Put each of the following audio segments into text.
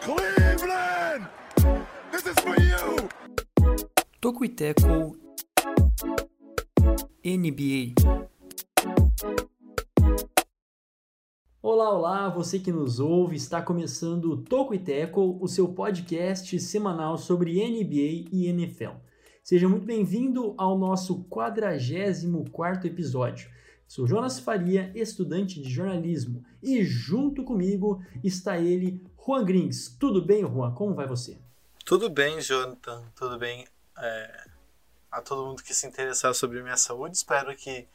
Cleveland! This is for you! Toco e Teco NBA. Olá, olá, você que nos ouve, está começando o Toco e Teco, o seu podcast semanal sobre NBA e NFL. Seja muito bem-vindo ao nosso 44º episódio. Sou Jonas Faria, estudante de jornalismo, e junto comigo está ele, Juan Grings. Tudo bem, Juan? Como vai você? Tudo bem, Jonathan. Tudo bem. É, a todo mundo que se interessar sobre minha saúde. Espero que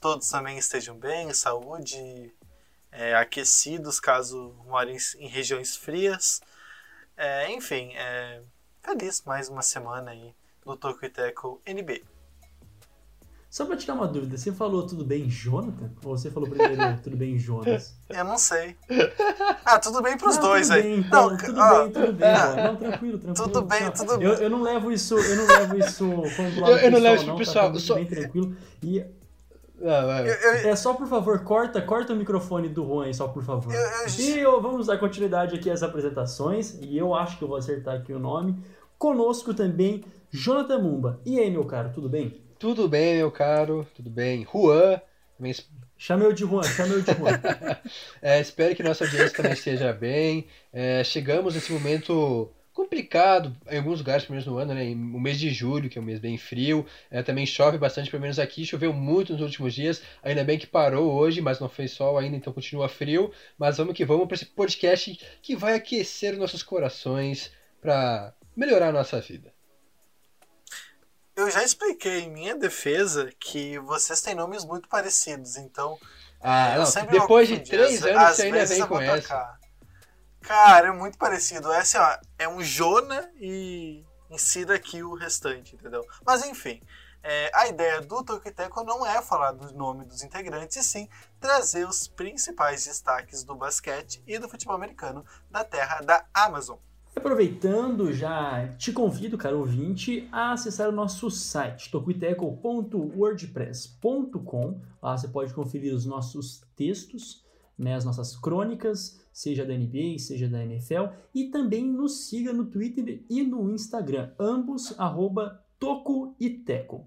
todos também estejam bem, saúde, é, aquecidos caso morem em regiões frias. É, enfim, é, feliz mais uma semana aí do Toco e Teco NB. Só pra tirar uma dúvida, você falou tudo bem, Jonathan? Ou você falou primeiro tudo bem, Jonas? Eu não sei. Ah, tudo bem pros Não, dois tudo aí. Bem, então, não, tudo ó, bem, tudo bem. ó. Não, tranquilo, tranquilo. Tudo bem, tudo eu, bem. eu não levo isso, eu não levo isso como do lado Eu- eu não levo isso pro tá? pessoal, Tá só- bem tranquilo. E Ah, vai, vai. eu- eu- é só, por favor, corta, corta o microfone do Juan aí, só por favor. Eu- eu- E eu- vamos dar continuidade aqui às apresentações, e eu acho que eu vou acertar aqui o nome. Conosco também, Jonathan Mumba. E aí, meu caro, tudo bem? Tudo bem, meu caro, tudo bem. Juan, também es- Chama eu de Juan, chama eu de Juan. é, espero que nossa audiência também esteja bem. É, chegamos nesse momento complicado em alguns lugares, pelo menos no ano, né? O mês de julho, que é um mês bem frio. É, também chove bastante, pelo menos aqui. Choveu muito nos últimos dias. Ainda bem que parou hoje, mas não fez sol ainda, então continua frio. Mas vamos que vamos para esse podcast que vai aquecer nossos corações para melhorar a nossa vida. eu já expliquei em minha defesa que vocês têm nomes muito parecidos, então Ah, eu não, depois de três anos você ainda vem com essa. Cara, é muito parecido. É assim, é um Jona e insira aqui o restante, entendeu? Mas enfim, é, a ideia do Toquiteco não é falar do nome dos integrantes, e sim trazer os principais destaques do basquete e do futebol americano da terra da Amazon. Aproveitando, já te convido, caro ouvinte, a acessar o nosso site, tocuiteco.wordpress.com. Lá você pode conferir os nossos textos, né, as nossas crônicas, seja da NBA, seja da NFL, e também nos siga no Twitter e no Instagram, ambos arroba tocoiteco.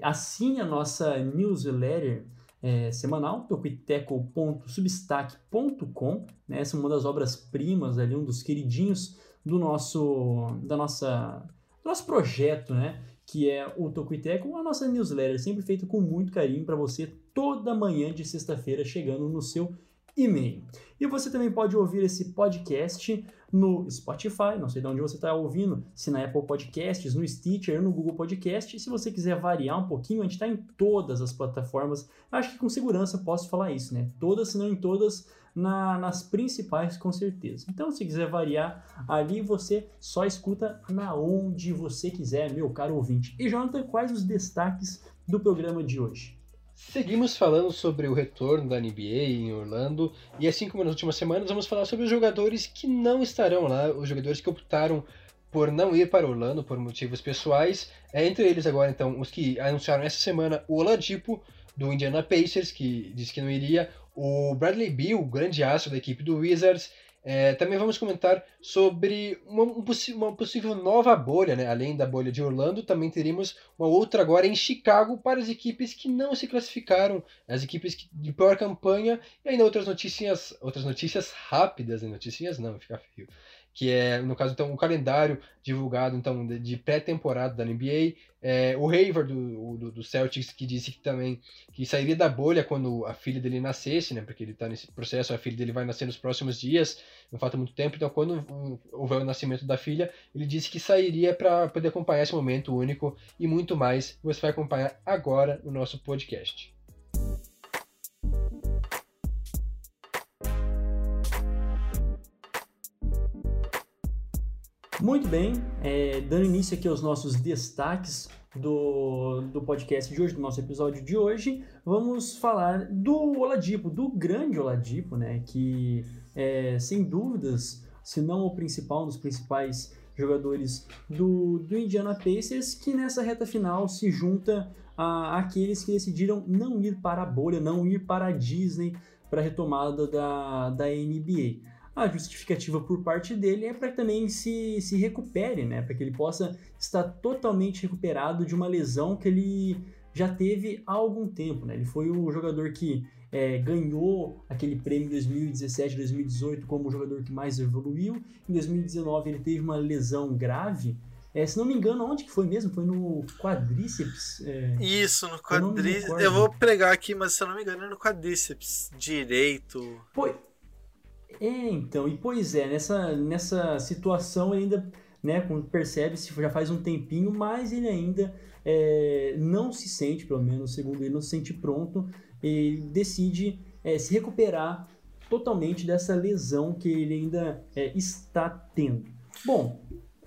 Assine a nossa newsletter é, semanal, tocoiteco.substack.com, né, essa é uma das obras-primas ali, um dos queridinhos do nosso, da nossa, do nosso projeto, né? Que é o Tocuiteco, a nossa newsletter, sempre feita com muito carinho para você toda manhã de sexta-feira, chegando no seu e-mail. E você também pode ouvir esse podcast no Spotify, não sei de onde você está ouvindo, se na Apple Podcasts, no Stitcher, no Google Podcast. E se você quiser variar um pouquinho, a gente está em todas as plataformas. Acho que com segurança posso falar isso, né? Todas, se não em todas, na- nas principais com certeza. Então, se quiser variar, ali você só escuta na onde você quiser, meu caro ouvinte. E Jonathan, quais os destaques do programa de hoje? Seguimos falando sobre o retorno da NBA em Orlando, e assim como nas últimas semanas, vamos falar sobre os jogadores que não estarão lá, os jogadores que optaram por não ir para Orlando por motivos pessoais. É, entre eles agora, então, os que anunciaram essa semana o Oladipo, do Indiana Pacers, que disse que não iria, o Bradley Beal, grande astro da equipe do Wizards. É, também vamos comentar sobre uma, um uma possível nova bolha, né? além da bolha de Orlando, também teríamos uma outra agora em Chicago para as equipes que não se classificaram, as equipes de pior campanha, e ainda outras notícias, outras notícias rápidas, né? notícias não, fica feio, que é, no caso, então, o calendário divulgado então de, de pré-temporada da NBA, é, o Hayward do, do, do Celtics que disse que também que sairia da bolha quando a filha dele nascesse, né? Porque ele está nesse processo, a filha dele vai nascer nos próximos dias, não falta muito tempo, então quando houver o nascimento da filha, ele disse que sairia para poder acompanhar esse momento único e muito mais. Você vai acompanhar agora no nosso podcast. Muito bem, é, dando início aqui aos nossos destaques do, do podcast de hoje, do nosso episódio de hoje, vamos falar do Oladipo, do grande Oladipo, né? Que é, sem dúvidas se não o principal, um dos principais jogadores do, do Indiana Pacers, que nessa reta final se junta a, aqueles que decidiram não ir para a bolha, não ir para a Disney para a retomada da, da NBA. A justificativa por parte dele é para que também se, se recupere, né? Para que ele possa estar totalmente recuperado de uma lesão que ele já teve há algum tempo, né? Ele foi o jogador que é, ganhou aquele prêmio em 2017, 2018 como o jogador que mais evoluiu. Em 2019 ele teve uma lesão grave. É, se não me engano, onde que foi mesmo? Foi no quadríceps? É... Isso, no quadríceps. Eu, eu, vou pregar aqui, mas se eu não me engano é no quadríceps direito. Foi. É, então, e pois é, nessa, nessa situação ainda, né, percebe se já faz um tempinho, mas ele ainda é, não se sente, pelo menos segundo ele, não se sente pronto e decide é, se recuperar totalmente dessa lesão que ele ainda é, está tendo. Bom,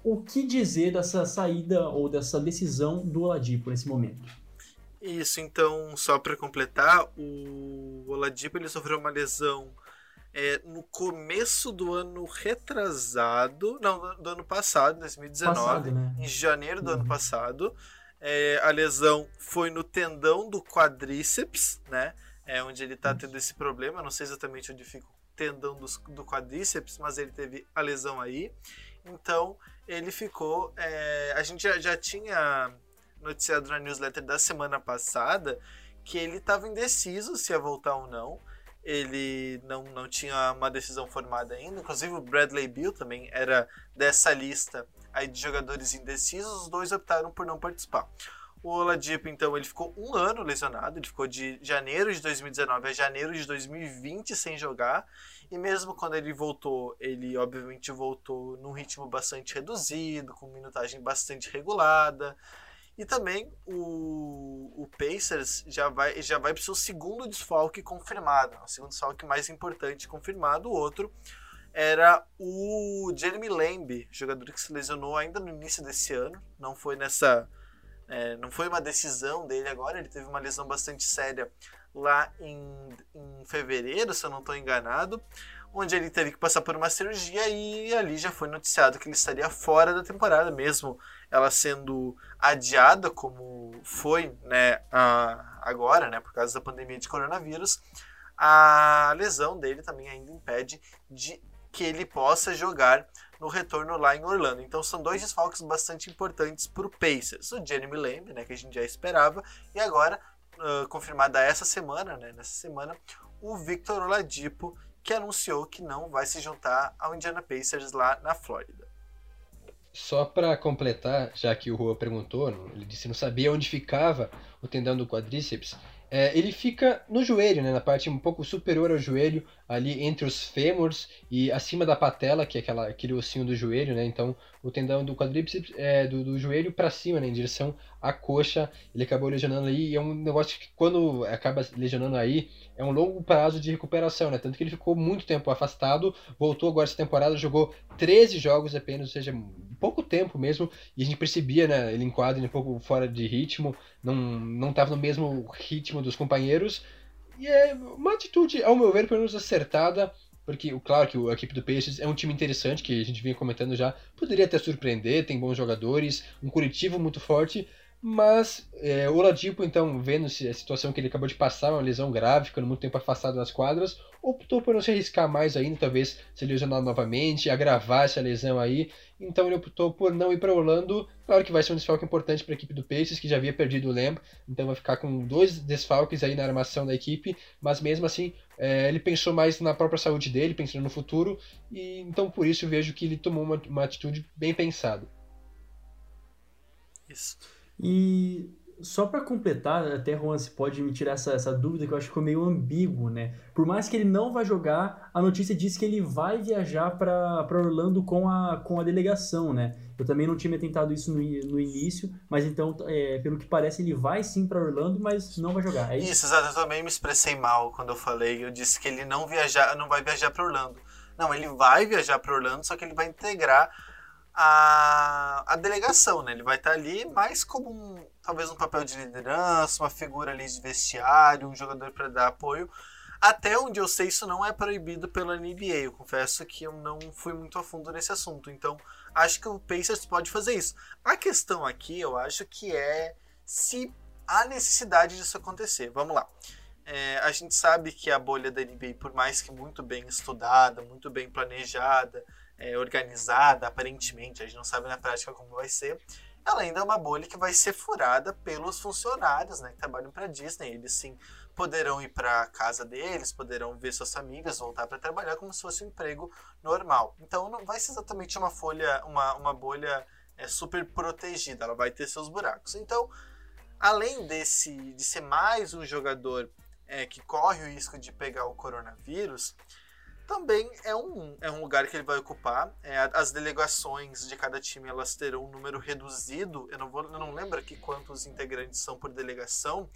o que dizer dessa saída ou dessa decisão do Oladipo nesse momento? Isso, então, só para completar, o Oladipo ele sofreu uma lesão é, no começo do ano retrasado, não, do ano passado, 2019, passado, né? em janeiro do uhum. ano passado. É, a lesão foi no tendão do quadríceps, né? É onde ele tá tendo esse problema. Não sei exatamente onde fica o tendão do, do quadríceps, mas ele teve a lesão aí. Então ele ficou. É, a gente já, já tinha noticiado na newsletter da semana passada que ele estava indeciso se ia voltar ou não. Ele não, não tinha uma decisão formada ainda. Inclusive o Bradley Bill também era dessa lista aí de jogadores indecisos, os dois optaram por não participar. O Oladipo, então, ele ficou um ano lesionado, ele ficou de janeiro de 2019 a janeiro de 2020 sem jogar, e mesmo quando ele voltou, ele obviamente voltou num ritmo bastante reduzido, com minutagem bastante regulada, e também o, o Pacers já vai, já vai para o seu segundo desfalque confirmado, o segundo desfalque mais importante confirmado, o outro era o Jeremy Lamb, jogador que se lesionou ainda no início desse ano. Não foi nessa. É, não foi uma decisão dele agora, ele teve uma lesão bastante séria lá em, em fevereiro, se eu não estou enganado, onde ele teve que passar por uma cirurgia e ali já foi noticiado que ele estaria fora da temporada, mesmo ela sendo adiada, como foi né, a, agora, né, por causa da pandemia de coronavírus. A lesão dele também ainda impede de que ele possa jogar no retorno lá em Orlando. Então são dois desfalques bastante importantes para o Pacers. O Jeremy Lamb, né, que a gente já esperava, e agora, uh, confirmada essa semana, né, nessa semana, o Victor Oladipo, que anunciou que não vai se juntar ao Indiana Pacers lá na Flórida. Só para completar, já que o Rua perguntou, ele disse não sabia onde ficava o tendão do quadríceps. É, ele fica no joelho, né, na parte um pouco superior ao joelho, ali entre os fêmurs e acima da patela, que é aquela, aquele ossinho do joelho, né? Então, o tendão do quadríceps é do, do joelho para cima, né, em direção à coxa. Ele acabou lesionando aí, e é um negócio que quando acaba lesionando aí, é um longo prazo de recuperação, né? Tanto que ele ficou muito tempo afastado, voltou agora essa temporada, jogou 13 jogos apenas, ou seja, pouco tempo mesmo, e a gente percebia, né, ele enquadra um pouco fora de ritmo, não estava no mesmo ritmo dos companheiros. E é uma atitude, ao meu ver, pelo menos acertada, porque, claro, que a equipe do Peixes é um time interessante, que a gente vinha comentando já, poderia até surpreender, tem bons jogadores, um Curitiba muito forte, mas é, o Oladipo, então, vendo a situação que ele acabou de passar, uma lesão grave, ficando muito tempo afastado das quadras, optou por não se arriscar mais ainda, talvez se lesionar novamente, agravar essa lesão aí. Então ele optou por não ir para Orlando. Claro que vai ser um desfalque importante para a equipe do Pacers, que já havia perdido o Lamb, então vai ficar com dois desfalques aí na armação da equipe, mas mesmo assim é, ele pensou mais na própria saúde dele, pensando no futuro, e então por isso vejo que ele tomou uma, uma atitude bem pensada. Isso. E só para completar, até Juan, se pode me tirar essa, essa dúvida que eu acho que ficou meio ambíguo, né? Por mais que ele não vai jogar, a notícia diz que ele vai viajar para Orlando com a, com a delegação, né? Eu também não tinha me tentado isso no, no início, mas então, é, pelo que parece, ele vai sim para Orlando, mas não vai jogar. É isso? isso, exato. Eu também me expressei mal quando eu falei. Eu disse que ele não viajar, não vai viajar para Orlando. Não, ele vai viajar para Orlando, só que ele vai integrar a, a delegação, né? Ele vai estar ali mais como um, talvez um papel de liderança, uma figura ali de vestiário, um jogador para dar apoio Até onde eu sei, isso não é proibido pela NBA. Eu confesso que eu não fui muito a fundo nesse assunto. Então, acho que o Pacers pode fazer isso. A questão aqui, eu acho que é se há necessidade disso acontecer. Vamos lá. É, a gente sabe que a bolha da NBA, por mais que muito bem estudada, muito bem planejada, é, organizada, aparentemente, a gente não sabe na prática como vai ser, ela ainda é uma bolha que vai ser furada pelos funcionários né, que trabalham para Disney. Eles sim poderão ir para a casa deles, poderão ver suas amigas, voltar para trabalhar como se fosse um emprego normal. Então não vai ser exatamente uma folha, uma, uma bolha é, super protegida, ela vai ter seus buracos. Então, além desse de ser mais um jogador é, que corre o risco de pegar o coronavírus, também é um, é um lugar que ele vai ocupar. É, as delegações de cada time elas terão um número reduzido. Eu não, vou, eu não lembro aqui quantos integrantes são por delegação,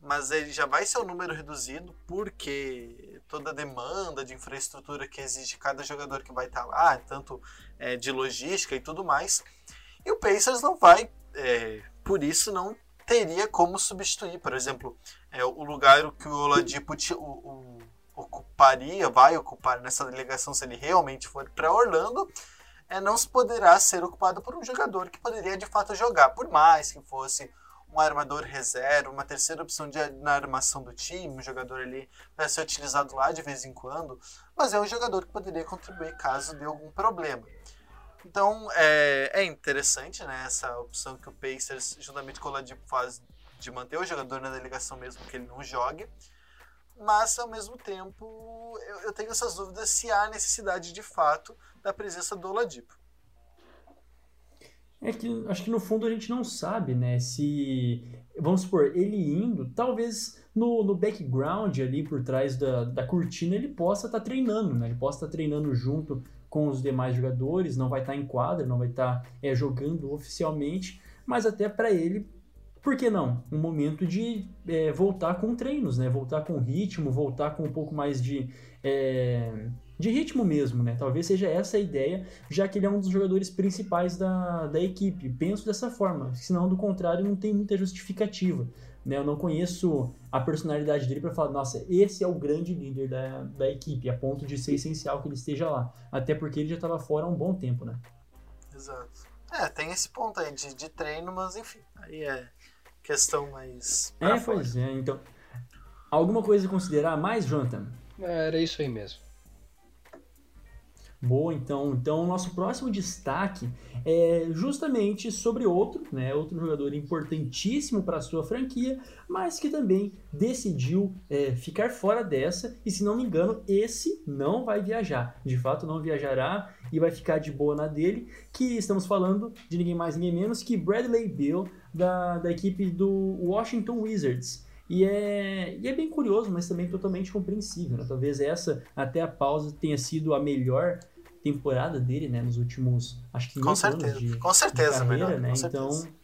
mas ele já vai ser um número reduzido porque toda a demanda de infraestrutura que exige cada jogador que vai estar lá, tanto é, de logística e tudo mais. E o Pacers não vai, é, por isso não teria como substituir, por exemplo, é, o lugar que o Oladipo o, o ocuparia, vai ocupar nessa delegação se ele realmente for para Orlando, é, não se poderá ser ocupado por um jogador que poderia de fato jogar, por mais que fosse um armador reserva, uma terceira opção de, na armação do time, um jogador ali para ser utilizado lá de vez em quando, mas é um jogador que poderia contribuir caso dê algum problema. Então é, é interessante né, essa opção que o Pacers, juntamente com o Ladipo, faz de manter o jogador na delegação mesmo que ele não jogue mas ao mesmo tempo eu, eu, tenho essas dúvidas se há necessidade de fato da presença do Oladipo. É que acho que no fundo a gente não sabe, né? Se vamos supor ele indo, talvez no, no background ali por trás da, da cortina ele possa estar tá treinando, né? Ele possa estar tá treinando junto com os demais jogadores, não vai estar tá em quadra, não vai estar tá, é, jogando oficialmente, mas até para ele por que não? Um momento de é, voltar com treinos, né? Voltar com ritmo, voltar com um pouco mais de, é, de ritmo mesmo, né? Talvez seja essa a ideia, já que ele é um dos jogadores principais da, da equipe. Penso dessa forma, senão do contrário não tem muita justificativa. Né? Eu não conheço a personalidade dele para falar, nossa, esse é o grande líder da, da equipe, a ponto de ser essencial que ele esteja lá. Até porque ele já estava fora há um bom tempo, né? Exato. É, tem esse ponto aí de, de treino, mas enfim, aí é questão mais. É, pois é, então. Alguma coisa a considerar mais, Jonathan? É, era isso aí mesmo. Boa, então, então o nosso próximo destaque é justamente sobre outro, né, outro jogador importantíssimo para a sua franquia, mas que também decidiu é, ficar fora dessa e, se não me engano, esse não vai viajar. De fato, não viajará e vai ficar de boa na dele. Que estamos falando de ninguém mais, ninguém menos que Bradley Bill da, da equipe do Washington Wizards. E é, e é bem curioso, mas também totalmente compreensível. Né? Talvez essa, até a pausa, tenha sido a melhor temporada dele, né? Nos últimos, acho que com certeza, anos de, com certeza, de carreira, melhor, né? Então, certeza.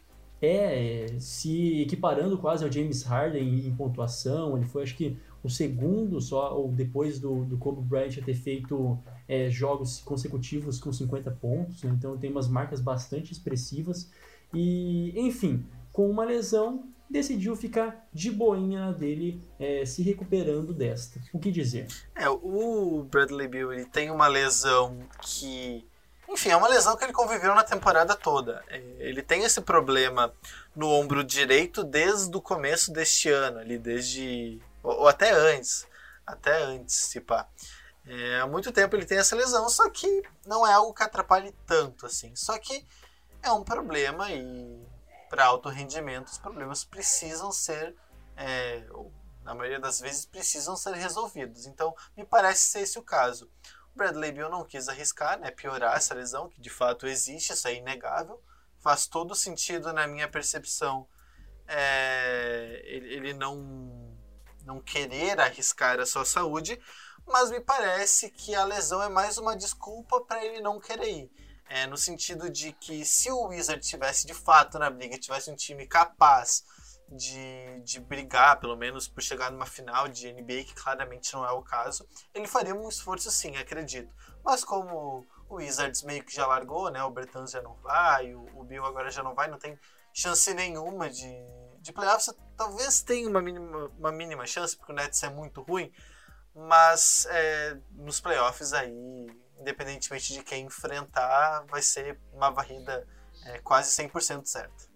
é, se equiparando quase ao James Harden em pontuação, ele foi, acho que, o segundo só, ou depois do, do Kobe Bryant ter feito é, jogos consecutivos com 50 pontos, né? Então tem umas marcas bastante expressivas. E, enfim, com uma lesão, decidiu ficar de boinha dele, é, se recuperando desta. O que dizer? É, o Bradley Bill ele tem uma lesão que. Enfim, é uma lesão que ele conviveu na temporada toda. É, ele tem esse problema no ombro direito desde o começo deste ano, ali, desde. ou, ou até antes. Até antes, se pá. É, há muito tempo ele tem essa lesão, só que não é algo que atrapalhe tanto assim. Só que é um problema e para alto rendimento os problemas precisam ser, é, na maioria das vezes, precisam ser resolvidos. Então, me parece ser esse o caso. O Bradley Bill não quis arriscar, né, piorar essa lesão, que de fato existe, isso é inegável. Faz todo sentido na minha percepção é, ele, ele não, não querer arriscar a sua saúde, mas me parece que a lesão é mais uma desculpa para ele não querer ir. É, no sentido de que se o Wizard tivesse de fato na briga, tivesse um time capaz de, de brigar, pelo menos por chegar numa final de NBA, que claramente não é o caso, ele faria um esforço sim, acredito. Mas como o Wizards meio que já largou, né? O Bertans já não vai, o, o Bill agora já não vai, não tem chance nenhuma de, de playoffs. Talvez tenha uma mínima, uma mínima chance, porque o Nets é muito ruim, mas é, nos playoffs aí, independentemente de quem enfrentar, vai ser uma varrida é, quase 100% certa.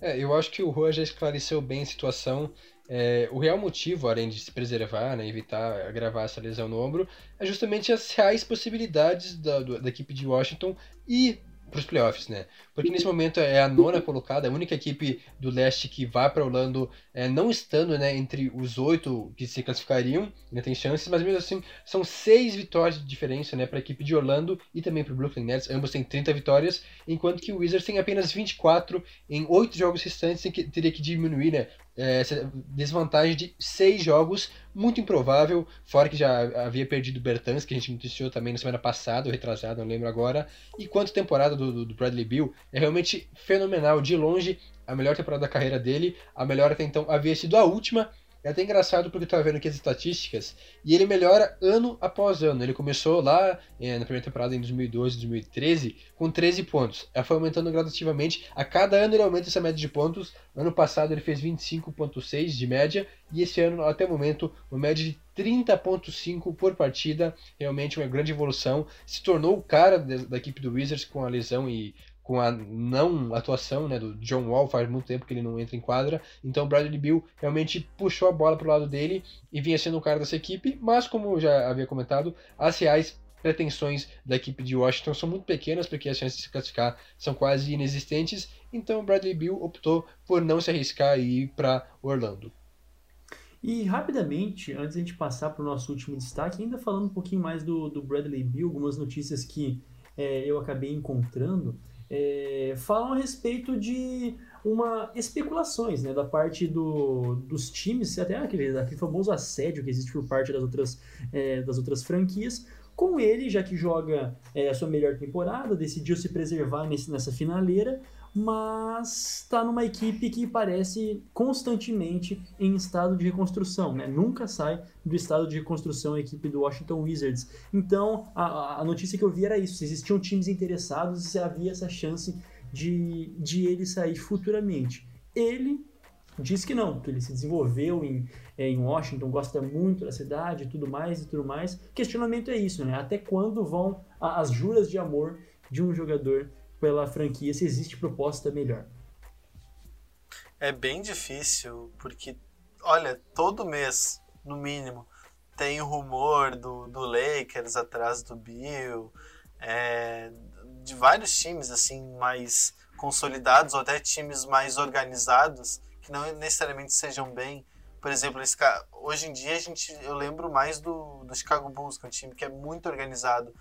É, eu acho que o Rua já esclareceu bem a situação. É, o real motivo, além de se preservar, né, evitar agravar essa lesão no ombro, é justamente as reais possibilidades da, da equipe de Washington e para os playoffs, né? Porque nesse momento é a nona colocada, a única equipe do leste que vai para Orlando, é, não estando né, entre os oito que se classificariam, ainda tem chances, mas mesmo assim são seis vitórias de diferença né, para a equipe de Orlando e também para o Brooklyn Nets, ambos têm 30 vitórias, enquanto que o Wizards tem apenas 24 em oito jogos restantes, em que teria que diminuir né, é, desvantagem de seis jogos, muito improvável, fora que já havia perdido o Bertans, que a gente noticiou também na semana passada, ou retrasada, não lembro agora, e quanto temporada do, do Bradley Bill é realmente fenomenal, de longe a melhor temporada da carreira dele, a melhor até então havia sido a última, é até engraçado porque eu vendo aqui as estatísticas e ele melhora ano após ano. Ele começou lá é, na primeira temporada em 2012, 2013 com 13 pontos. Ela foi aumentando gradativamente. A cada ano ele aumenta essa média de pontos. Ano passado ele fez 25.6 de média e esse ano até o momento uma média de 30.5 por partida. Realmente uma grande evolução. Se tornou o cara da equipe do Wizards com a lesão e com a não atuação né, do John Wall, faz muito tempo que ele não entra em quadra, então o Bradley Bill realmente puxou a bola para o lado dele e vinha sendo o cara dessa equipe, mas como já havia comentado, as reais pretensões da equipe de Washington são muito pequenas, porque as chances de se classificar são quase inexistentes, então o Bradley Bill optou por não se arriscar e ir para Orlando. E rapidamente, antes de a gente passar para o nosso último destaque, ainda falando um pouquinho mais do, do Bradley Bill, algumas notícias que é, eu acabei encontrando é, falam a respeito de uma especulações né, da parte do, dos times, até aquele, aquele famoso assédio que existe por parte das outras, é, das outras franquias, com ele, já que joga é, a sua melhor temporada, decidiu se preservar nesse, nessa finaleira, mas está numa equipe que parece constantemente em estado de reconstrução, né? Nunca sai do estado de reconstrução a equipe do Washington Wizards. Então, a, a notícia que eu vi era isso: se existiam times interessados e se havia essa chance de, de ele sair futuramente. Ele diz que não, que ele se desenvolveu em, é, em Washington, gosta muito da cidade e tudo mais e tudo mais. questionamento é isso, né? Até quando vão as juras de amor de um jogador pela franquia se existe proposta melhor. É bem difícil, porque, olha, todo mês, no mínimo, tem o rumor do, do Lakers atrás do Bill, é, de vários times assim mais consolidados ou até times mais organizados que não necessariamente sejam bem. Por exemplo, esse, hoje em dia a gente, eu lembro mais do, do Chicago Bulls, que é um time que é muito organizado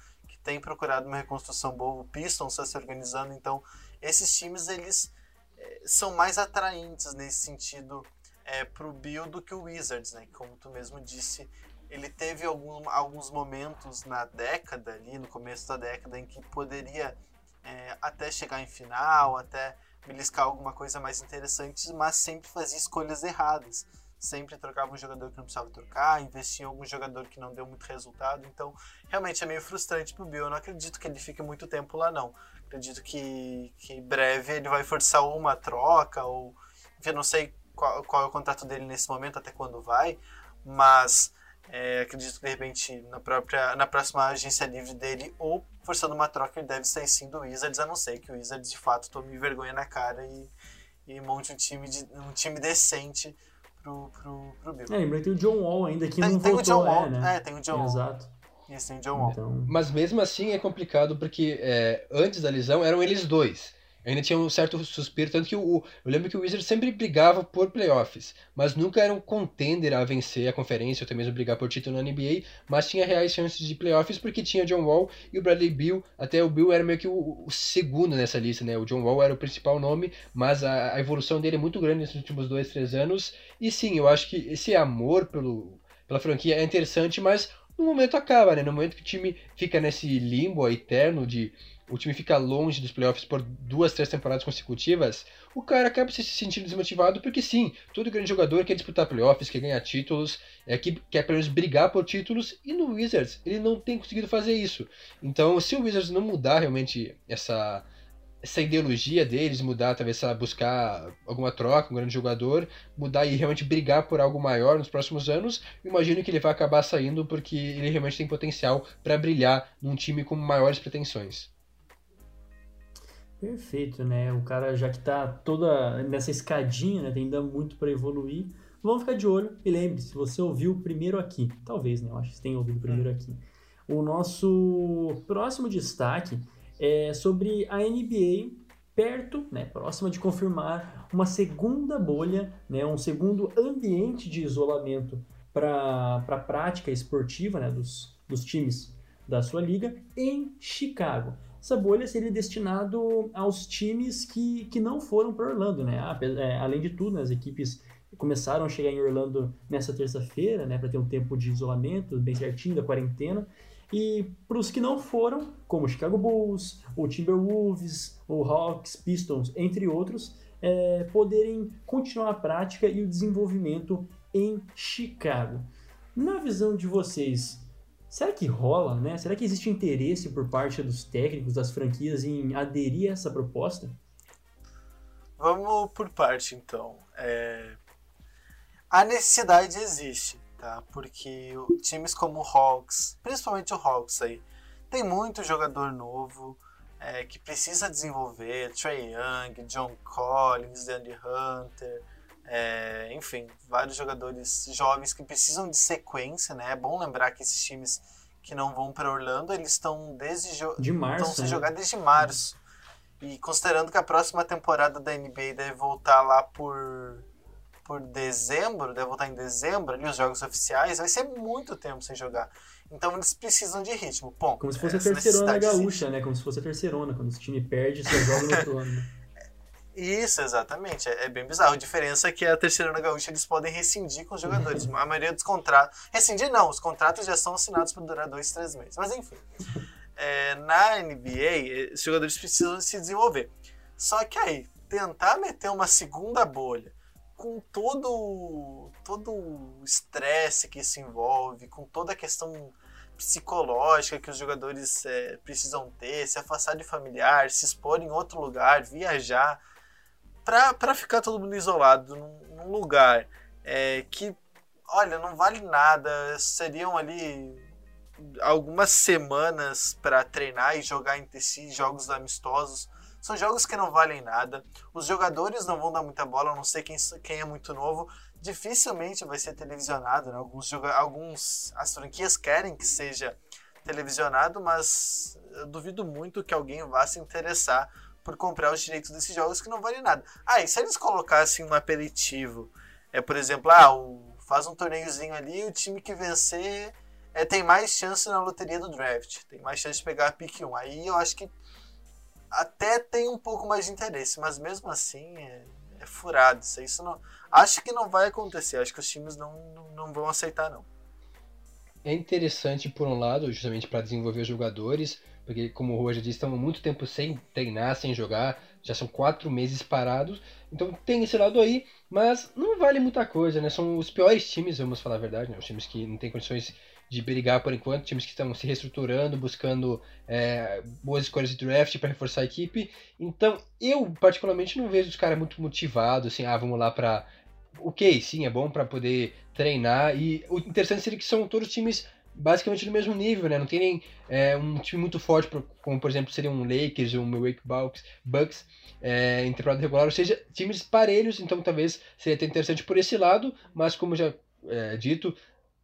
tem procurado uma reconstrução boa, o Pistons está se organizando, então esses times eles é, são mais atraentes nesse sentido é, para o Bill do que o Wizards, né? Como tu mesmo disse, ele teve algum, alguns momentos na década ali, no começo da década, em que poderia é, até chegar em final, até beliscar alguma coisa mais interessante, mas sempre fazia escolhas erradas sempre trocava um jogador que não precisava trocar, investia em algum jogador que não deu muito resultado. Então, realmente é meio frustrante pro Bill. Eu não acredito que ele fique muito tempo lá, não. Acredito que, que em breve ele vai forçar uma troca, ou. Enfim, eu não sei qual, qual é o contrato dele nesse momento, até quando vai, mas. É, acredito que de repente na própria na próxima agência livre dele ou forçando uma troca ele deve sair sim do Wizards, a não ser que o Wizards de fato tome vergonha na cara e, e monte um time, de, um time decente pro, pro, pro Bill. É, lembra que tem o John Wall ainda que tem, não tem voltou, o John Wall, é, né? É, tem o John Wall. Exato. Isso, tem o John Wall. Então... Mas mesmo assim é complicado porque é, antes da lesão eram eles dois ainda tinha um certo suspiro, tanto que o, eu lembro que o Wizards sempre brigava por playoffs, mas nunca era um contender a vencer a conferência ou até mesmo brigar por título na NBA, mas tinha reais chances de playoffs porque tinha John Wall e o Bradley Bill, até o Bill era meio que o, o segundo nessa lista, né? O John Wall era o principal nome, mas a, a evolução dele é muito grande nesses últimos dois, três anos, e sim, eu acho que esse amor pelo, pela franquia é interessante, mas no momento acaba, né? No momento que o time fica nesse limbo eterno de o time fica longe dos playoffs por duas, três temporadas consecutivas, o cara acaba se sentindo desmotivado, porque sim, todo grande jogador quer disputar playoffs, quer ganhar títulos, é, que, quer pelo menos brigar por títulos, e no Wizards ele não tem conseguido fazer isso. Então, se o Wizards não mudar realmente essa, essa ideologia deles, mudar, talvez, lá, buscar alguma troca, um grande jogador, mudar e realmente brigar por algo maior nos próximos anos, imagino que ele vai acabar saindo porque ele realmente tem potencial para brilhar num time com maiores pretensões. Perfeito, né? O cara já que tá toda nessa escadinha, né? Tem ainda muito para evoluir. Vamos ficar de olho e lembre-se, você ouviu primeiro aqui. Talvez, né? Eu acho que você tenha ouvido primeiro aqui. O nosso próximo destaque é sobre a NBA perto, né, próxima de confirmar uma segunda bolha, né, um segundo ambiente de isolamento para a prática esportiva né, dos, dos times da sua liga em Chicago. Essa bolha seria destinado aos times que, que não foram para Orlando, né? É, além de tudo, né, as equipes começaram a chegar em Orlando nessa terça-feira, né, para ter um tempo de isolamento bem certinho da quarentena. E para os que não foram, como Chicago Bulls, o Timberwolves, o Hawks, Pistons, entre outros, é, poderem continuar a prática e o desenvolvimento em Chicago. Na visão de vocês, será que rola, né? Será que existe interesse por parte dos técnicos das franquias em aderir a essa proposta? Vamos por parte, então. É... A necessidade existe tá? Porque times como o Hawks, principalmente o Hawks aí, tem muito jogador novo é, que precisa desenvolver, Trey Young, John Collins, Andy Hunter, é, enfim, vários jogadores jovens que precisam de sequência, né? É bom lembrar que esses times que não vão para Orlando, eles estão desde de março, estão se né? jogar desde março. E considerando que a próxima temporada da NBA deve voltar lá por por dezembro, deve voltar em dezembro, ali os jogos oficiais, vai ser muito tempo sem jogar. Então eles precisam de ritmo. Como se fosse a terceirona gaúcha, né? Como se fosse a terceirona, quando o time perde, só joga no outro ano. Isso, exatamente. É, é, bem bizarro. A diferença é que a terceirona gaúcha eles podem rescindir com os jogadores. a maioria dos contratos. Rescindir não, os contratos já são assinados para durar dois, três meses. Mas enfim. É, na NBA, os jogadores precisam se desenvolver. Só que aí, tentar meter uma segunda bolha com todo todo o estresse que isso envolve, com toda a questão psicológica que os jogadores é, precisam ter, se afastar de familiar, se expor em outro lugar, viajar, para ficar todo mundo isolado num, lugar é, que, olha, não vale nada, seriam ali algumas semanas para treinar e jogar entre si jogos amistosos são jogos que não valem nada. Os jogadores não vão dar muita bola, a não sei quem, quem é muito novo. Dificilmente vai ser televisionado. Né? Alguns, alguns as franquias querem que seja televisionado, mas eu duvido muito que alguém vá se interessar por comprar os direitos desses jogos que não valem nada. Ah, e se eles colocassem um aperitivo, é por exemplo, ah, faz um torneiozinho ali, o time que vencer é, tem mais chance na loteria do draft, tem mais chance de pegar a pick 1. Aí eu acho que até tem um pouco mais de interesse, mas mesmo assim é, é furado. Isso, isso não, acho que não vai acontecer. Acho que os times não, não, não vão aceitar, não. É interessante, por um lado, justamente para desenvolver os jogadores, porque, como o Roger disse, estão muito tempo sem treinar, sem jogar, já são quatro meses parados, então tem esse lado aí, mas não vale muita coisa, né? São os piores times, vamos falar a verdade, né? Os times que não têm condições de brigar por enquanto, times que estão se reestruturando, buscando é, boas escolhas de draft para reforçar a equipe. Então, eu particularmente não vejo os caras muito motivados, assim, ah, vamos lá para. Ok, sim, é bom para poder treinar. E o interessante seria que são todos times basicamente no mesmo nível, né? Não tem nem é, um time muito forte, como por exemplo seria um Lakers ou um Milwaukee Bucks, Bucks é, em temporada regular, ou seja, times parelhos, então talvez seria até interessante por esse lado, mas como já é, dito,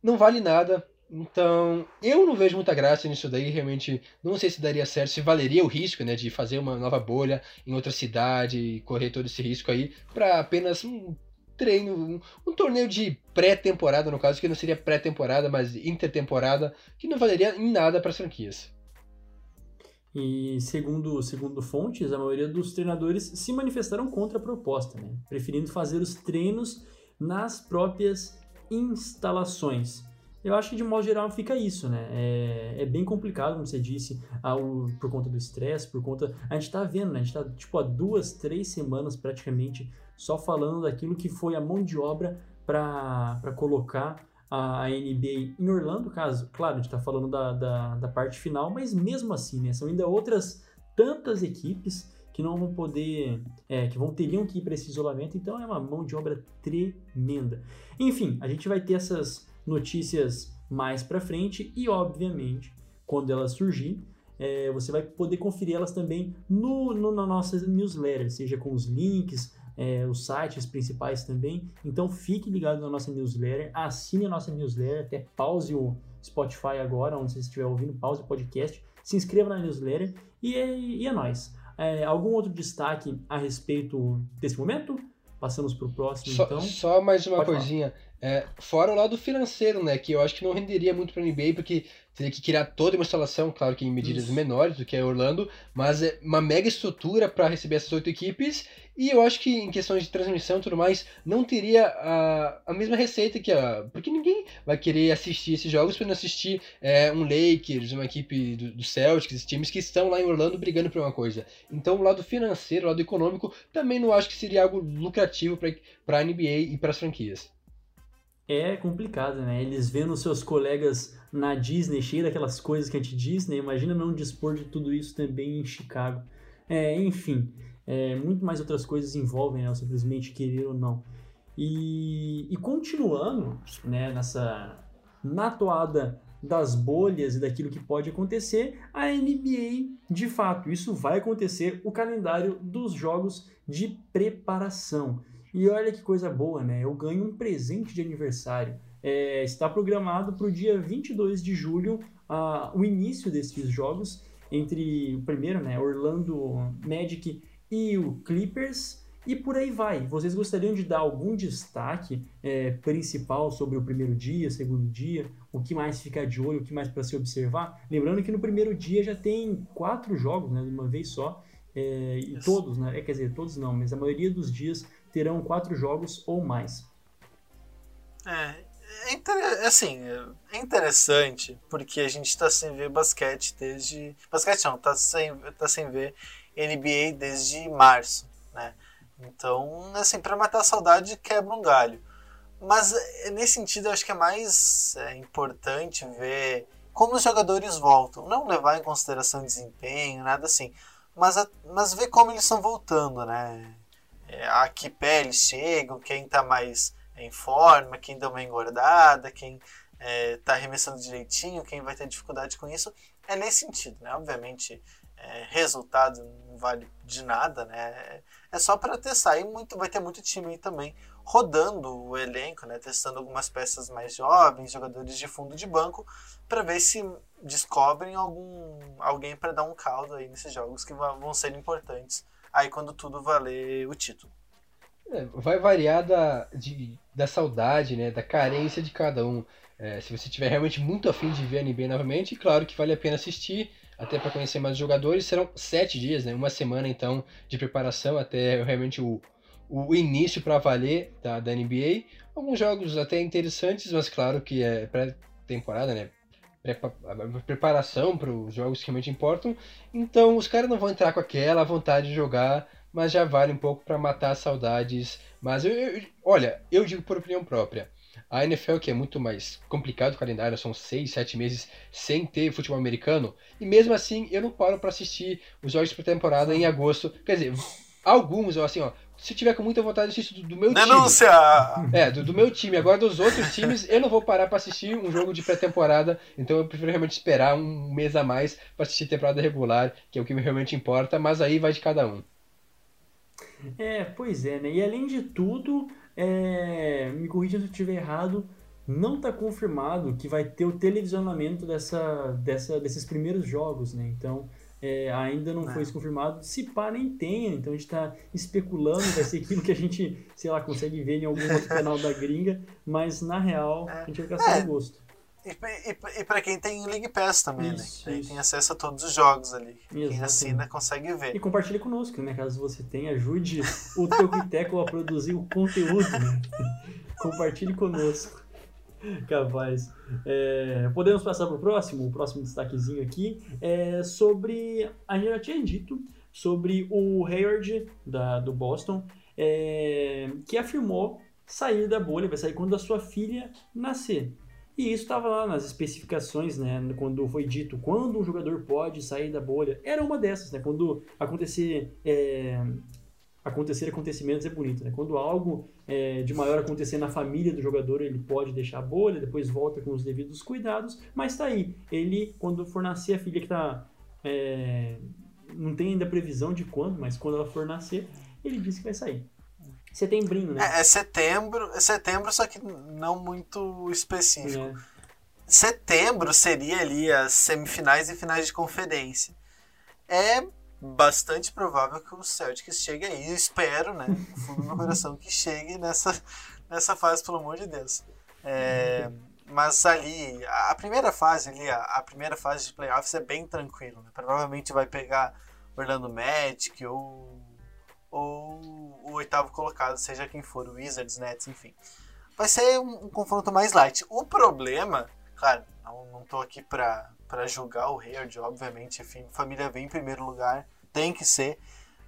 não vale nada então, eu não vejo muita graça nisso daí, realmente não sei se daria certo, se valeria o risco, né, de fazer uma nova bolha em outra cidade e correr todo esse risco aí para apenas um treino, um, um torneio de pré-temporada, no caso, que não seria pré-temporada, mas intertemporada, que não valeria em nada para as franquias. E segundo, segundo fontes, a maioria dos treinadores se manifestaram contra a proposta, né? preferindo fazer os treinos nas próprias instalações. Eu acho que de modo geral fica isso, né? É, é bem complicado, como você disse, ao, por conta do estresse, por conta. A gente tá vendo, né? A gente tá tipo há duas, três semanas praticamente só falando daquilo que foi a mão de obra para colocar a, NBA em Orlando, caso, claro, a gente tá falando da, da, da parte final, mas mesmo assim, né? São ainda outras tantas equipes que não vão poder, é, que vão teriam que ir para esse isolamento, então é uma mão de obra tremenda. Enfim, a gente vai ter essas notícias mais para frente e, obviamente, quando elas surgir, é, você vai poder conferir elas também no, no, na nossa newsletter, seja com os links, é, os sites principais também. Então fique ligado na nossa newsletter, assine a nossa newsletter, até pause o Spotify agora, onde você estiver ouvindo, pause o podcast, se inscreva na newsletter e, e é nóis. É, algum outro destaque a respeito desse momento? Passamos para o próximo, só, então. Só mais uma Pode coisinha. É, fora o lado financeiro, né? Que eu acho que não renderia muito para a NBA, porque teria que criar toda uma instalação, claro que em medidas Isso. menores do que a Orlando, mas é uma mega estrutura para receber essas oito equipes. E eu acho que em questões de transmissão e tudo mais, não teria a, a mesma receita que a. Porque ninguém vai querer assistir esses jogos para não assistir é, um Lakers, uma equipe do, do Celtics, times que estão lá em Orlando brigando por uma coisa. Então o lado financeiro, o lado econômico, também não acho que seria algo lucrativo para a NBA e para as franquias. É complicado, né? Eles vendo seus colegas na Disney, cheio daquelas coisas que a gente Disney, imagina não dispor de tudo isso também em Chicago. É, enfim, é, muito mais outras coisas envolvem, né? Simplesmente querer ou não. E, e continuando, né, nessa na toada das bolhas e daquilo que pode acontecer, a NBA, de fato, isso vai acontecer, o calendário dos jogos de preparação. E olha que coisa boa, né? Eu ganho um presente de aniversário. É, está programado para o dia 22 de julho uh, o início desses jogos entre o primeiro, né, Orlando Magic e o Clippers. E por aí vai. Vocês gostariam de dar algum destaque é, principal sobre o primeiro dia, segundo dia? O que mais ficar de olho, o que mais para se observar? Lembrando que no primeiro dia já tem quatro jogos, né, de uma vez só. É, e todos, né? É, quer dizer, todos não, mas a maioria dos dias terão quatro jogos ou mais. É, é assim, é interessante porque a gente tá sem ver basquete desde. Basquete não, tá sem, tá sem ver NBA desde março, né? Então, assim, pra matar a saudade, quebra um galho. Mas é, nesse sentido, eu acho que é mais é, importante ver como os jogadores voltam. Não levar em consideração desempenho, nada assim. Mas, mas ver como eles estão voltando, né? É, a que pé eles chegam, quem tá mais em forma, quem deu uma engordada, quem é, tá arremessando direitinho, quem vai ter dificuldade com isso. É nesse sentido, né? Obviamente, é, resultado não vale de nada, né? É só para testar. E muito, vai ter muito time também rodando o elenco, né? Testando algumas peças mais jovens, jogadores de fundo de banco, para ver se descobrem algum alguém para dar um caldo aí nesses jogos que vão ser importantes. Aí quando tudo valer o título. É, vai variar da, de, da saudade, né, da carência de cada um. É, se você tiver realmente muito afim de ver a NBA novamente, claro que vale a pena assistir, até para conhecer mais jogadores. Serão sete dias, né, uma semana então de preparação até realmente o, o início para valer da, da NBA. Alguns jogos até interessantes, mas claro que é pré-temporada, né? Preparação para os jogos que realmente importam. Então os caras não vão entrar com aquela vontade de jogar mas já vale um pouco para matar saudades. Mas eu, eu- olha, eu digo por opinião própria. A NFL, que é muito mais complicado o calendário, são seis, sete meses sem ter futebol americano, e mesmo assim eu não paro para assistir os jogos pré-temporada em agosto. Quer dizer, alguns, assim, ó, se tiver com muita vontade, eu assisto do, do meu time. Denúncia! É, do, do meu time. Agora dos outros times, eu não vou parar pra assistir um jogo de pré-temporada. Então eu prefiro realmente esperar um mês a mais pra assistir temporada regular, que é o que realmente importa. Mas aí vai de cada um. É, pois é, né? E além de tudo, é, me corrija se eu estiver errado, não está confirmado que vai ter o televisionamento dessa, dessa, desses primeiros jogos, né? Então, é, ainda não É. foi isso confirmado. Se pá, nem tenha. Então, a gente está especulando, vai ser aquilo que a gente, sei lá, consegue ver em algum outro canal da gringa, mas na real, a gente vai caçar É. o gosto. E, e, e pra quem tem League Pass também, Isso, né? Isso. tem acesso a todos os jogos ali. Quem Exatamente. assina consegue E ver. compartilhe conosco, né? Caso você tenha, ajude o Tocoiteco a produzir o conteúdo, né? Compartilhe conosco. Capaz. É, podemos passar para o próximo, o próximo destaquezinho aqui, é sobre, a gente já tinha dito, sobre o Hayward da, do Boston, é, que afirmou sair da bolha, vai sair quando a sua filha nascer. E isso estava lá nas especificações, né? Quando foi dito quando um jogador pode sair da bolha. Era uma dessas, né? Quando acontecer. É, acontecer acontecimentos é bonito, né? Quando algo é, de maior acontecer na família do jogador, ele pode deixar a bolha, depois volta com os devidos cuidados, mas tá aí. Ele, quando for nascer a filha que tá. É, não tem ainda previsão de quando, mas quando ela for nascer, ele disse que vai sair. Setembrinho, né? É, é setembro, é setembro, só que não muito específico. É. Setembro seria ali as semifinais e finais de conferência. É bastante provável que o Celtics chegue aí. Eu espero, né? No fundo do meu coração, que chegue nessa, nessa fase, pelo amor de Deus. É, mas ali, a primeira fase ali, a, a primeira fase de playoffs é bem tranquilo. Né? Provavelmente vai pegar Orlando Magic ou, ou o oitavo colocado, seja quem for, Wizards, Nets, enfim. Vai ser um, um confronto mais light. O problema, claro, não, não tô aqui pra, pra julgar o Hayward, obviamente, enfim, família vem em primeiro lugar, tem que ser,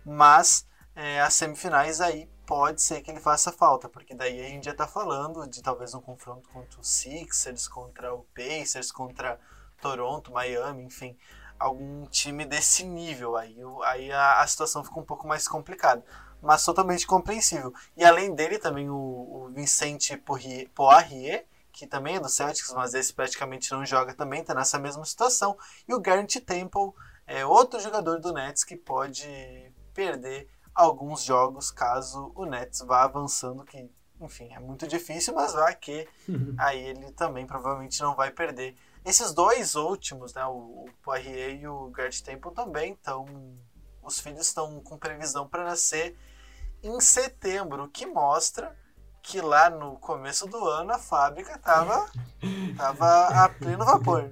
mas é, as semifinais aí pode ser que ele faça falta, porque daí a gente já tá falando de talvez um confronto contra o Sixers, contra o Pacers, contra Toronto, Miami, enfim, algum time desse nível aí, aí a, a situação fica um pouco mais complicada, mas totalmente compreensível. E além dele também o, o Vicente Poirier que também é do Celtics, mas esse praticamente não joga também, está nessa mesma situação. E o Garrett Temple é outro jogador do Nets que pode perder alguns jogos caso o Nets vá avançando, que enfim, é muito difícil, mas vai que aí ele também provavelmente não vai perder. Esses dois últimos, né, o, o Poirier e o Garrett Temple também estão, os filhos estão com previsão para nascer em setembro, o que mostra que lá no começo do ano a fábrica tava, tava a pleno vapor.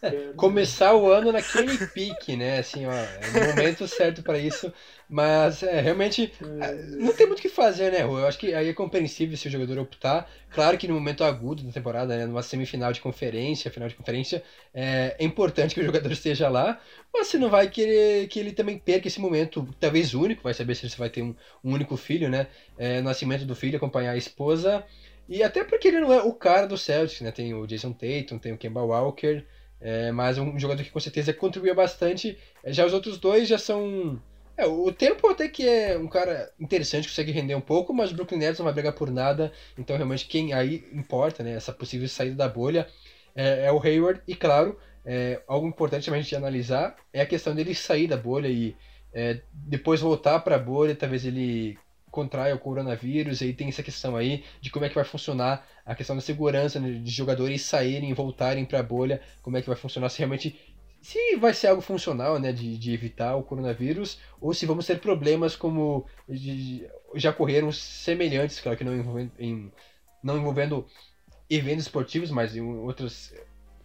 É, começar o ano naquele pique, né? Assim, ó, é o momento certo para isso. Mas é, realmente é, não tem muito o que fazer, né, Rô? Eu acho que aí é compreensível se o jogador optar. Claro que no momento agudo da temporada, né, numa semifinal de conferência, final de conferência, é, é importante que o jogador esteja lá. Mas você não vai querer que ele também perca esse momento, talvez único, vai saber se você vai ter um, um único filho, né? É, nascimento do filho, acompanhar a esposa. E até porque ele não é o cara do Celtics, né? Tem o Jason Tatum, tem o Kemba Walker, é, mas um jogador que com certeza contribuía bastante. Já os outros dois já são. É, o tempo até que é um cara interessante, consegue render um pouco, mas o Brooklyn Nets não vai brigar por nada. Então realmente quem aí importa, né? Essa possível saída da bolha é, é o Hayward. E claro, é, algo importante também a gente analisar é a questão dele sair da bolha e é, depois voltar para a bolha, talvez ele contraia o coronavírus, e aí tem essa questão aí de como é que vai funcionar a questão da segurança né, de jogadores saírem e voltarem para a bolha, como é que vai funcionar, se realmente se vai ser algo funcional, né, de, de evitar o coronavírus, ou se vamos ter problemas como de- já ocorreram semelhantes, claro que não envolvendo, em, não envolvendo eventos esportivos, mas em outros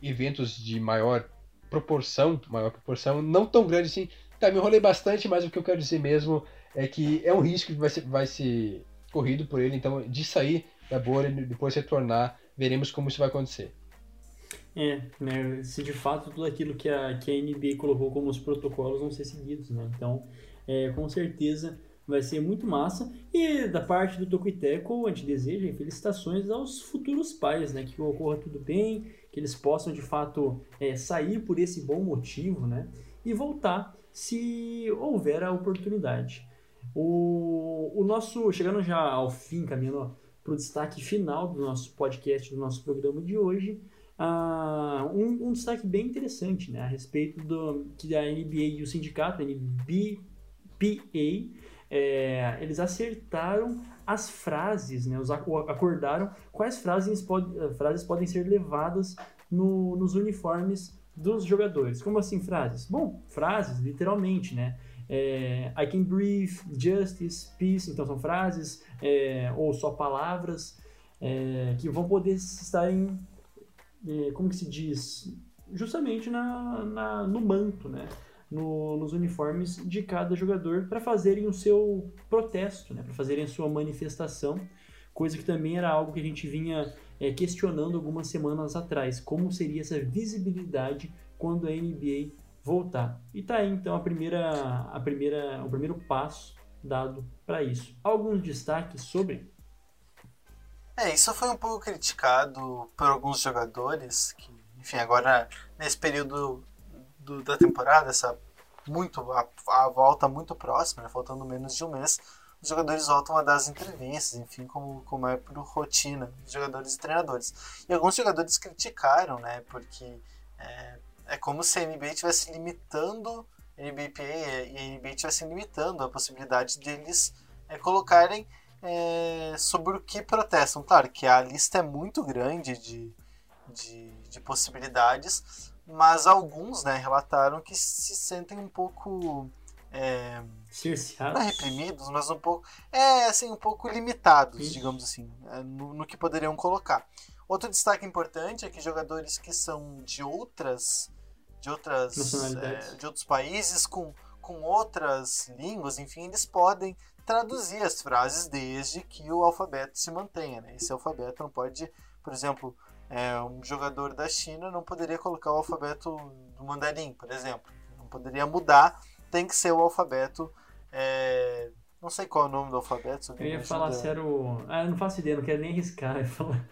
eventos de maior proporção, maior proporção, não tão grande assim. Tá, me enrolei bastante, mas o que eu quero dizer mesmo é que é um risco que vai ser, vai ser corrido por ele, então de sair da bolha e depois retornar, veremos como isso vai acontecer. É, né, se de fato tudo aquilo que a, que a NBA colocou como os protocolos vão ser seguidos, né? Então, é, com certeza vai ser muito massa. E da parte do Tocuiteco, a gente deseja felicitações aos futuros pais, né? Que ocorra tudo bem, que eles possam de fato é, sair por esse bom motivo, né? E voltar se houver a oportunidade. O, o nosso, chegando já ao fim, caminhando para o destaque final do nosso podcast, do nosso programa de hoje, ah, um, um destaque bem interessante né, a respeito do que a NBA e o sindicato, a NBPA, é, eles acertaram as frases, né, os, ac- acordaram quais frases, pod, frases podem ser levadas no- nos uniformes dos jogadores. Como assim frases? Bom, frases, literalmente, né? É, I can breathe, justice, peace, então são frases é, ou só palavras é, que vão poder estar em, como que se diz, justamente na, na- no manto, né? No- nos uniformes de cada jogador para fazerem o seu protesto, né? Para fazerem a sua manifestação, coisa que também era algo que a gente vinha é, questionando algumas semanas atrás, como seria essa visibilidade quando a NBA voltar. E tá aí então a primeira, a primeira, o primeiro passo dado para isso. Alguns destaques sobre É, isso foi um pouco criticado por alguns jogadores que, enfim, agora nesse período do, da temporada, essa muito a, a volta muito próxima, né, faltando menos de um mês, os jogadores voltam a dar as entrevistas, enfim, como, como é por rotina jogadores e treinadores. E alguns jogadores criticaram, né, porque é, é como se a NBA estivesse limitando, a NBPA e a NBA estivessem limitando a possibilidade deles é, colocarem é, sobre o que protestam. Claro que a lista é muito grande de, de, de possibilidades, mas alguns né, relataram que se sentem um pouco é, não reprimidos, mas um pouco é assim um pouco limitados, Isso. digamos assim, é, no, no, que poderiam colocar. Outro destaque importante é que jogadores que são de outras de outras é, de outros países com com outras línguas, enfim, eles podem traduzir as frases desde que o alfabeto se mantenha. Né? Esse alfabeto não pode, por exemplo, é, um jogador da China não poderia colocar o alfabeto do mandarim, por exemplo. Não poderia mudar, tem que ser o alfabeto. É, não sei qual é o nome do alfabeto. Eu ia falar se era o. Ah, eu não faço ideia, não quero nem arriscar. Eu falar...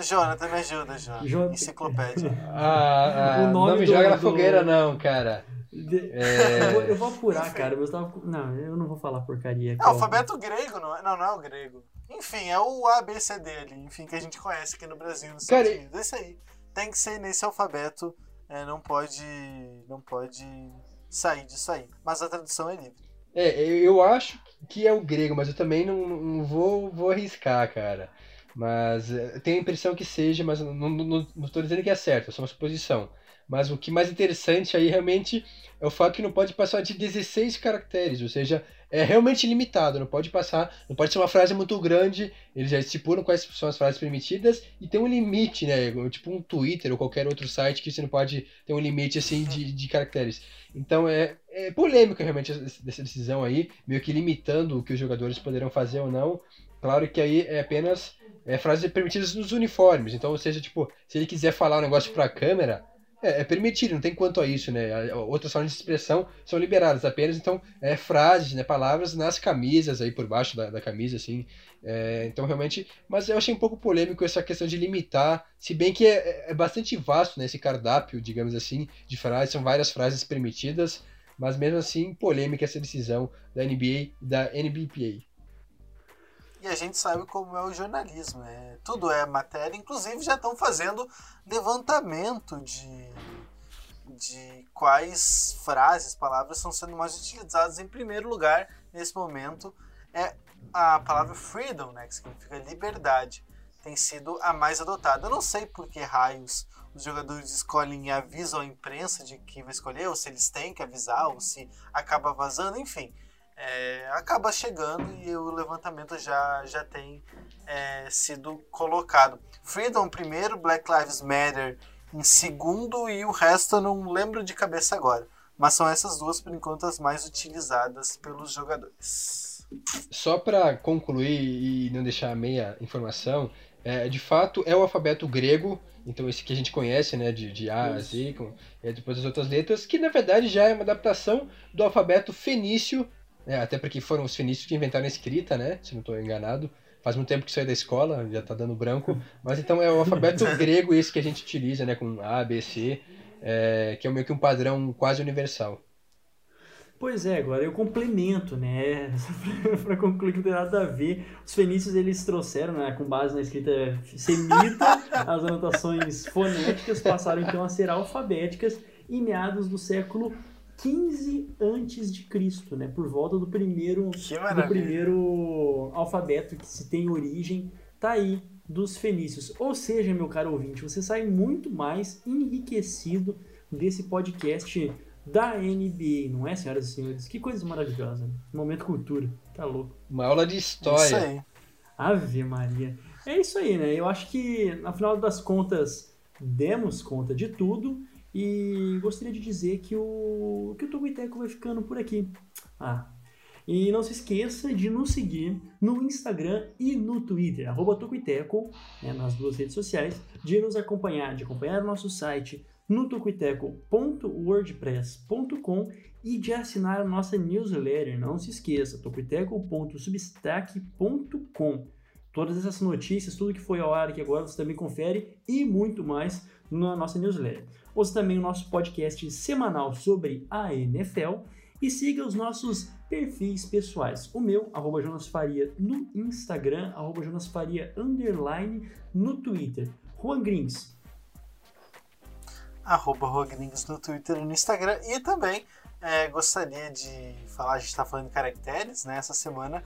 Jonathan, me ajuda, Jonathan. Enciclopédia. Ah, ah, o nome não me do, joga na do... fogueira, não, cara. De... É... Eu, vou, eu, vou, apurar, Enfim. cara, mas eu tava... Não, eu não vou falar porcaria. É, alfabeto grego, não é? Não, não é o grego. Enfim, é o ABCD ali, enfim, que a gente conhece aqui no Brasil, nos cara, Estados Unidos. É isso aí. Tem que ser nesse alfabeto, é, não pode. Não pode sair disso aí. Mas a tradução é livre. É, eu acho que é o grego, mas eu também não, não vou, vou arriscar, cara. Mas é, tenho a impressão que seja, mas não estou dizendo que é certo, é só uma suposição. Mas o que mais interessante aí realmente é o fato que não pode passar de 16 caracteres, ou seja, é realmente limitado, não pode passar, não pode ser uma frase muito grande, eles já estipulam quais são as frases permitidas e tem um limite, né? Tipo um Twitter ou qualquer outro site que você não pode ter um limite assim de, de caracteres. Então é, é polêmica realmente essa decisão aí, meio que limitando o que os jogadores poderão fazer ou não. Claro que aí é apenas é, frases permitidas nos uniformes, então, ou seja, tipo, se ele quiser falar um negócio para a câmera é, é, permitido, não tem quanto a isso, né? Outras formas de expressão são liberadas apenas, então, é, frases, né, palavras nas camisas, aí por baixo da, da camisa, assim. É, então, realmente, mas eu achei um pouco polêmico essa questão de limitar, se bem que é, é bastante vasto, né, esse cardápio, digamos assim, de frases, são várias frases permitidas, mas mesmo assim, polêmica essa decisão da NBA e da NBPA. E a gente sabe como é o jornalismo, né? Tudo é matéria, inclusive já estão fazendo levantamento de, de quais frases, palavras estão sendo mais utilizadas em primeiro lugar nesse momento. É a palavra freedom, né, que significa liberdade, tem sido a mais adotada. Eu não sei por que raios os jogadores escolhem e avisam a imprensa de que vai escolher, ou se eles têm que avisar, ou se acaba vazando, enfim é, acaba chegando e o levantamento já, já tem é, sido colocado. Freedom primeiro, Black Lives Matter em segundo e o resto eu não lembro de cabeça agora. Mas são essas duas, por enquanto, as mais utilizadas pelos jogadores. Só para concluir e não deixar meia informação, é, de fato é o alfabeto grego, então esse que a gente conhece, né, de, de A a Z, com, é, depois as outras letras, que na verdade já é uma adaptação do alfabeto fenício é, até porque foram os fenícios que inventaram a escrita, né? Se não estou enganado. Faz muito tempo que saiu da escola, já está dando branco. Mas então é o alfabeto grego esse que a gente utiliza, né? Com A, B, C, é, que é meio que um padrão quase universal. Pois é, agora eu complemento, né? para concluir que não tem nada a ver. Os fenícios eles trouxeram, né, com base na escrita semita, as anotações fonéticas passaram então a ser alfabéticas em meados do século 15 antes de Cristo, né? Por volta do primeiro do primeiro alfabeto que se tem origem, tá aí dos fenícios. Ou seja, meu caro ouvinte, você sai muito mais enriquecido desse podcast da NBA, não é, senhoras e senhores? Que coisa maravilhosa. Né? Momento cultura. Tá louco. Uma aula de história. É isso aí. Ave Maria. É isso aí, né? Eu acho que, afinal das contas, demos conta de tudo. E gostaria de dizer que o, que o Tocoiteco vai ficando por aqui. Ah, e não se esqueça de nos seguir no Instagram e no Twitter, arroba Tocoiteco, né, nas duas redes sociais, de nos acompanhar, de acompanhar o nosso site no tocoiteco.wordpress.com e de assinar a nossa newsletter. Não se esqueça, tocoiteco.substack.com. Todas essas notícias, tudo que foi ao ar aqui agora, você também confere e muito mais na nossa newsletter. Ouça também o nosso podcast semanal sobre a NFL e siga os nossos perfis pessoais. O meu, arroba Jonas Faria no Instagram, arroba Jonas Faria underline no Twitter. Juan Grins. Arroba Juan Grins no Twitter e no Instagram. E também é, gostaria de falar, a gente está falando de caracteres, né? Essa semana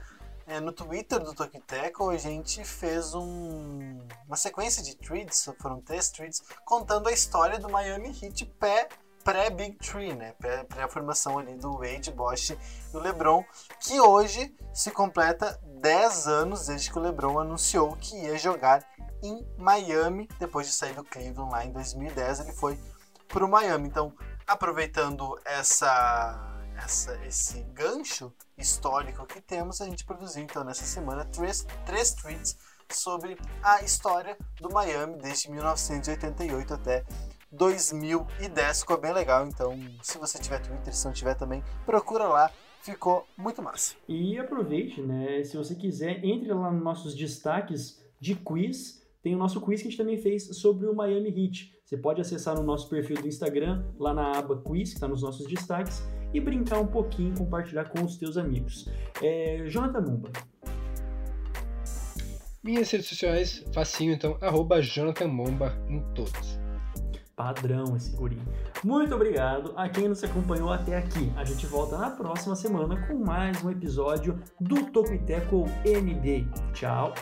é, no Twitter do Tokiteco a gente fez um, uma sequência de tweets, foram três tweets, contando a história do Miami Heat pé pré-Big Tree, né? Pré, a formação ali do Wade, Bosch e o LeBron, que hoje se completa 10 anos desde que o LeBron anunciou que ia jogar em Miami, depois de sair do Cleveland lá em 2010, ele foi para o Miami. Então, aproveitando essa essa, esse gancho histórico que temos, a gente produziu então nessa semana três, três tweets sobre a história do Miami desde 1988 até 2010. Ficou bem legal, então se você tiver Twitter, se não tiver também, procura lá. Ficou muito massa. E aproveite, né? Se você quiser, entre lá nos nossos destaques de quiz. Tem o nosso quiz que a gente também fez sobre o Miami Heat. Você pode acessar no nosso perfil do Instagram, lá na aba quiz, que está nos nossos destaques, e brincar um pouquinho, compartilhar com os teus amigos. É, Jonathan Mumba. Minhas redes sociais, facinho, então, arroba Jonathan Momba em todas. Padrão esse guri. Muito obrigado a quem nos acompanhou até aqui. A gente volta na próxima semana com mais um episódio do Toco e Teco NBA. Tchau!